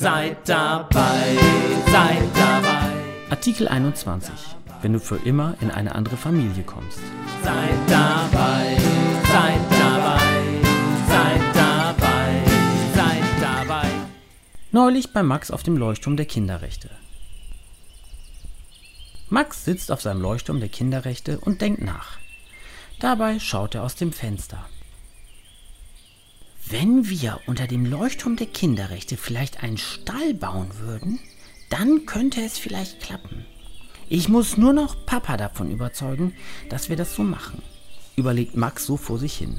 Seid dabei, seid dabei. Artikel 21. Wenn du für immer in eine andere Familie kommst. Seid dabei, seid dabei, seid dabei, seid dabei. Neulich bei Max auf dem Leuchtturm der Kinderrechte. Max sitzt auf seinem Leuchtturm der Kinderrechte und denkt nach. Dabei schaut er aus dem Fenster. Wenn wir unter dem Leuchtturm der Kinderrechte vielleicht einen Stall bauen würden, dann könnte es vielleicht klappen. Ich muss nur noch Papa davon überzeugen, dass wir das so machen, überlegt Max so vor sich hin.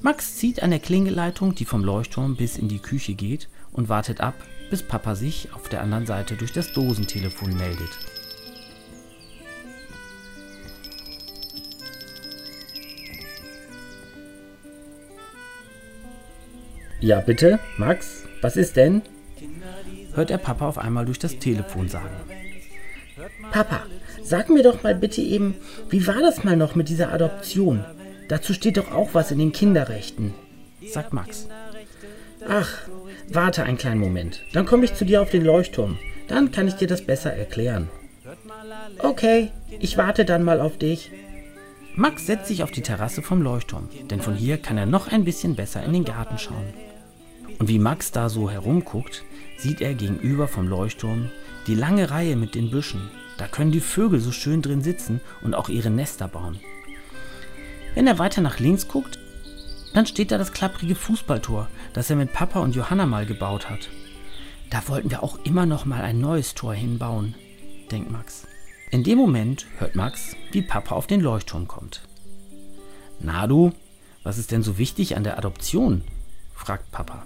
Max zieht an der Klingeleitung, die vom Leuchtturm bis in die Küche geht, und wartet ab, bis Papa sich auf der anderen Seite durch das Dosentelefon meldet. Ja, bitte, Max, was ist denn? hört er Papa auf einmal durch das Telefon sagen. Papa, sag mir doch mal bitte eben, wie war das mal noch mit dieser Adoption? Dazu steht doch auch was in den Kinderrechten, sagt Max. Ach, warte einen kleinen Moment, dann komme ich zu dir auf den Leuchtturm. Dann kann ich dir das besser erklären. Okay, ich warte dann mal auf dich. Max setzt sich auf die Terrasse vom Leuchtturm, denn von hier kann er noch ein bisschen besser in den Garten schauen. Und wie Max da so herumguckt, sieht er gegenüber vom Leuchtturm die lange Reihe mit den Büschen. Da können die Vögel so schön drin sitzen und auch ihre Nester bauen. Wenn er weiter nach links guckt, dann steht da das klapprige Fußballtor, das er mit Papa und Johanna mal gebaut hat. Da wollten wir auch immer noch mal ein neues Tor hinbauen, denkt Max. In dem Moment hört Max, wie Papa auf den Leuchtturm kommt. Na du, was ist denn so wichtig an der Adoption? fragt Papa.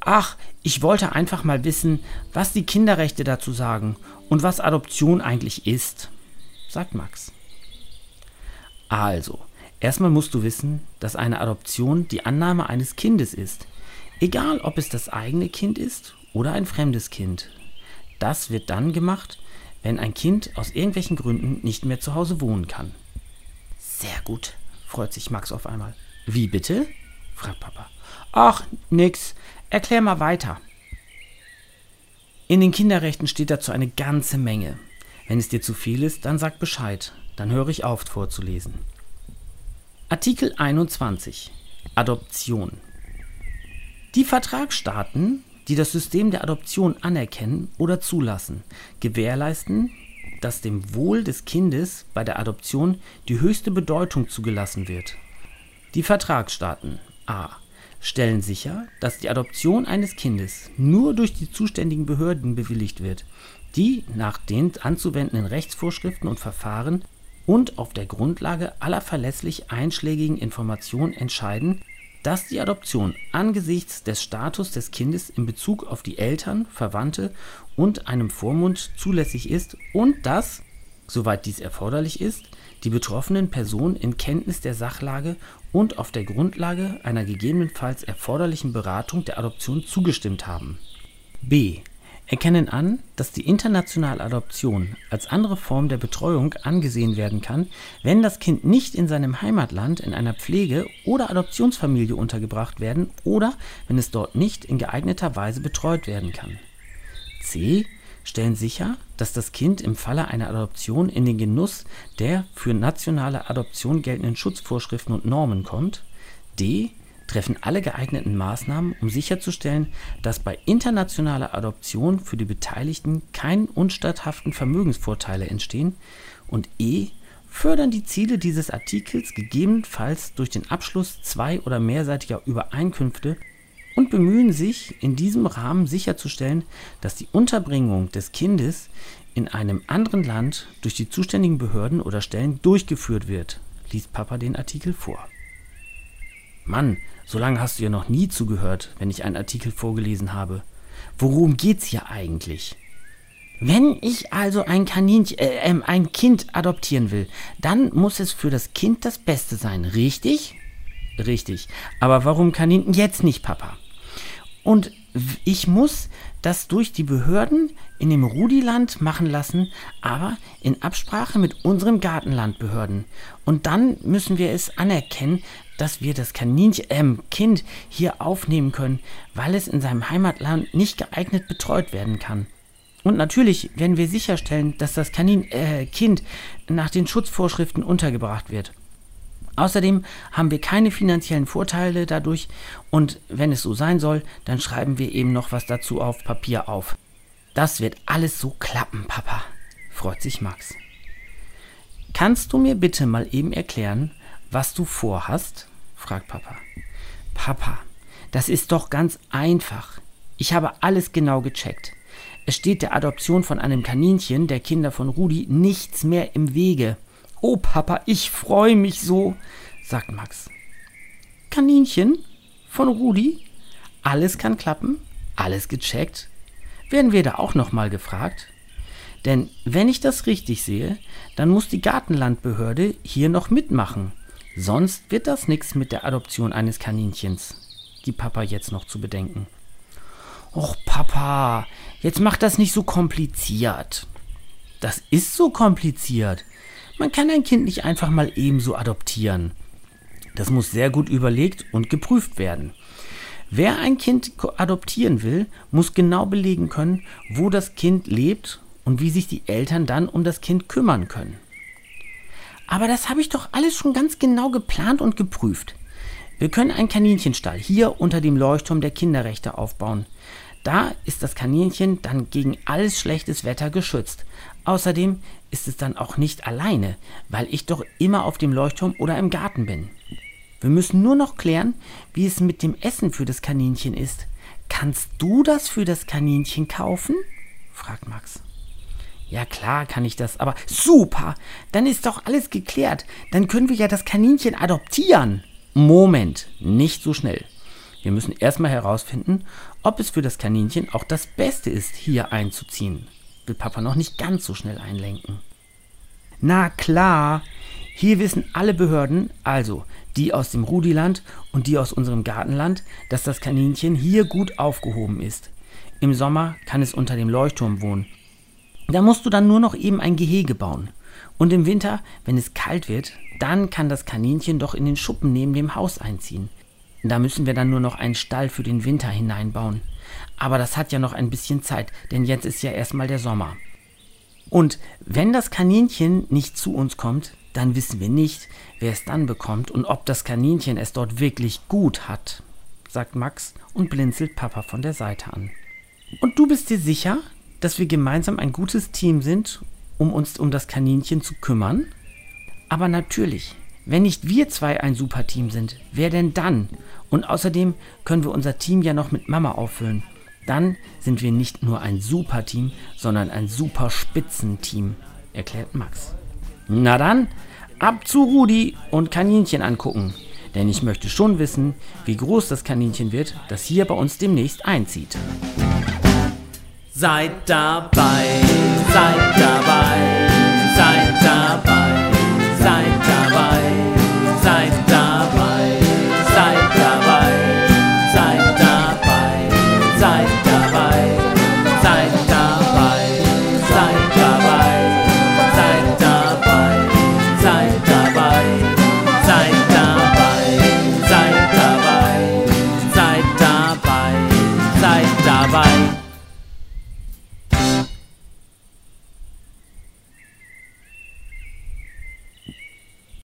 Ach, ich wollte einfach mal wissen, was die Kinderrechte dazu sagen und was Adoption eigentlich ist, sagt Max. Also, erstmal musst du wissen, dass eine Adoption die Annahme eines Kindes ist, egal ob es das eigene Kind ist oder ein fremdes Kind. Das wird dann gemacht, wenn ein Kind aus irgendwelchen Gründen nicht mehr zu Hause wohnen kann. Sehr gut, freut sich Max auf einmal. Wie bitte? fragt Papa. Ach, nix. Erklär mal weiter. In den Kinderrechten steht dazu eine ganze Menge. Wenn es dir zu viel ist, dann sag Bescheid, dann höre ich auf vorzulesen. Artikel 21 Adoption Die Vertragsstaaten, die das System der Adoption anerkennen oder zulassen, gewährleisten, dass dem Wohl des Kindes bei der Adoption die höchste Bedeutung zugelassen wird. Die Vertragsstaaten a stellen sicher, dass die Adoption eines Kindes nur durch die zuständigen Behörden bewilligt wird, die nach den anzuwendenden Rechtsvorschriften und Verfahren und auf der Grundlage aller verlässlich einschlägigen Informationen entscheiden, dass die Adoption angesichts des Status des Kindes in Bezug auf die Eltern, Verwandte und einem Vormund zulässig ist und dass, soweit dies erforderlich ist, die betroffenen Personen in Kenntnis der Sachlage und auf der Grundlage einer gegebenenfalls erforderlichen Beratung der Adoption zugestimmt haben. b. Erkennen an, dass die internationale Adoption als andere Form der Betreuung angesehen werden kann, wenn das Kind nicht in seinem Heimatland in einer Pflege- oder Adoptionsfamilie untergebracht werden oder wenn es dort nicht in geeigneter Weise betreut werden kann. c stellen sicher, dass das Kind im Falle einer Adoption in den Genuss der für nationale Adoption geltenden Schutzvorschriften und Normen kommt. d. treffen alle geeigneten Maßnahmen, um sicherzustellen, dass bei internationaler Adoption für die Beteiligten keine unstatthaften Vermögensvorteile entstehen. Und e. fördern die Ziele dieses Artikels gegebenenfalls durch den Abschluss zwei- oder mehrseitiger Übereinkünfte und bemühen sich, in diesem Rahmen sicherzustellen, dass die Unterbringung des Kindes in einem anderen Land durch die zuständigen Behörden oder Stellen durchgeführt wird, liest Papa den Artikel vor. Mann, so lange hast du ja noch nie zugehört, wenn ich einen Artikel vorgelesen habe. worum geht's hier eigentlich? Wenn ich also ein Kaninchen, äh, ähm, ein Kind adoptieren will, dann muss es für das Kind das Beste sein, richtig? Richtig. Aber warum Kaninchen jetzt nicht, Papa? Und ich muss das durch die Behörden in dem Rudiland machen lassen, aber in Absprache mit unseren Gartenlandbehörden. Und dann müssen wir es anerkennen, dass wir das Kaninchen, äh, Kind hier aufnehmen können, weil es in seinem Heimatland nicht geeignet betreut werden kann. Und natürlich werden wir sicherstellen, dass das Kanin, äh, Kind nach den Schutzvorschriften untergebracht wird. Außerdem haben wir keine finanziellen Vorteile dadurch und wenn es so sein soll, dann schreiben wir eben noch was dazu auf Papier auf. Das wird alles so klappen, Papa, freut sich Max. Kannst du mir bitte mal eben erklären, was du vorhast? fragt Papa. Papa, das ist doch ganz einfach. Ich habe alles genau gecheckt. Es steht der Adoption von einem Kaninchen, der Kinder von Rudi, nichts mehr im Wege. Oh Papa, ich freue mich so, sagt Max. Kaninchen von Rudi? Alles kann klappen? Alles gecheckt? Werden wir da auch nochmal gefragt? Denn wenn ich das richtig sehe, dann muss die Gartenlandbehörde hier noch mitmachen. Sonst wird das nichts mit der Adoption eines Kaninchens, gibt Papa jetzt noch zu bedenken. Och Papa, jetzt mach das nicht so kompliziert. Das ist so kompliziert. Man kann ein Kind nicht einfach mal ebenso adoptieren. Das muss sehr gut überlegt und geprüft werden. Wer ein Kind adoptieren will, muss genau belegen können, wo das Kind lebt und wie sich die Eltern dann um das Kind kümmern können. Aber das habe ich doch alles schon ganz genau geplant und geprüft. Wir können einen Kaninchenstall hier unter dem Leuchtturm der Kinderrechte aufbauen. Da ist das Kaninchen dann gegen alles schlechtes Wetter geschützt. Außerdem ist es dann auch nicht alleine, weil ich doch immer auf dem Leuchtturm oder im Garten bin. Wir müssen nur noch klären, wie es mit dem Essen für das Kaninchen ist. Kannst du das für das Kaninchen kaufen? fragt Max. Ja klar kann ich das, aber super, dann ist doch alles geklärt. Dann können wir ja das Kaninchen adoptieren. Moment, nicht so schnell. Wir müssen erstmal herausfinden, ob es für das Kaninchen auch das Beste ist, hier einzuziehen will Papa noch nicht ganz so schnell einlenken. Na klar, hier wissen alle Behörden, also die aus dem Rudiland und die aus unserem Gartenland, dass das Kaninchen hier gut aufgehoben ist. Im Sommer kann es unter dem Leuchtturm wohnen. Da musst du dann nur noch eben ein Gehege bauen. Und im Winter, wenn es kalt wird, dann kann das Kaninchen doch in den Schuppen neben dem Haus einziehen. Da müssen wir dann nur noch einen Stall für den Winter hineinbauen. Aber das hat ja noch ein bisschen Zeit, denn jetzt ist ja erstmal der Sommer. Und wenn das Kaninchen nicht zu uns kommt, dann wissen wir nicht, wer es dann bekommt und ob das Kaninchen es dort wirklich gut hat, sagt Max und blinzelt Papa von der Seite an. Und du bist dir sicher, dass wir gemeinsam ein gutes Team sind, um uns um das Kaninchen zu kümmern? Aber natürlich, wenn nicht wir zwei ein super Team sind, wer denn dann? Und außerdem können wir unser Team ja noch mit Mama auffüllen. Dann sind wir nicht nur ein super Team, sondern ein super Spitzenteam, erklärt Max. Na dann, ab zu Rudi und Kaninchen angucken. Denn ich möchte schon wissen, wie groß das Kaninchen wird, das hier bei uns demnächst einzieht. Seid dabei, seid dabei,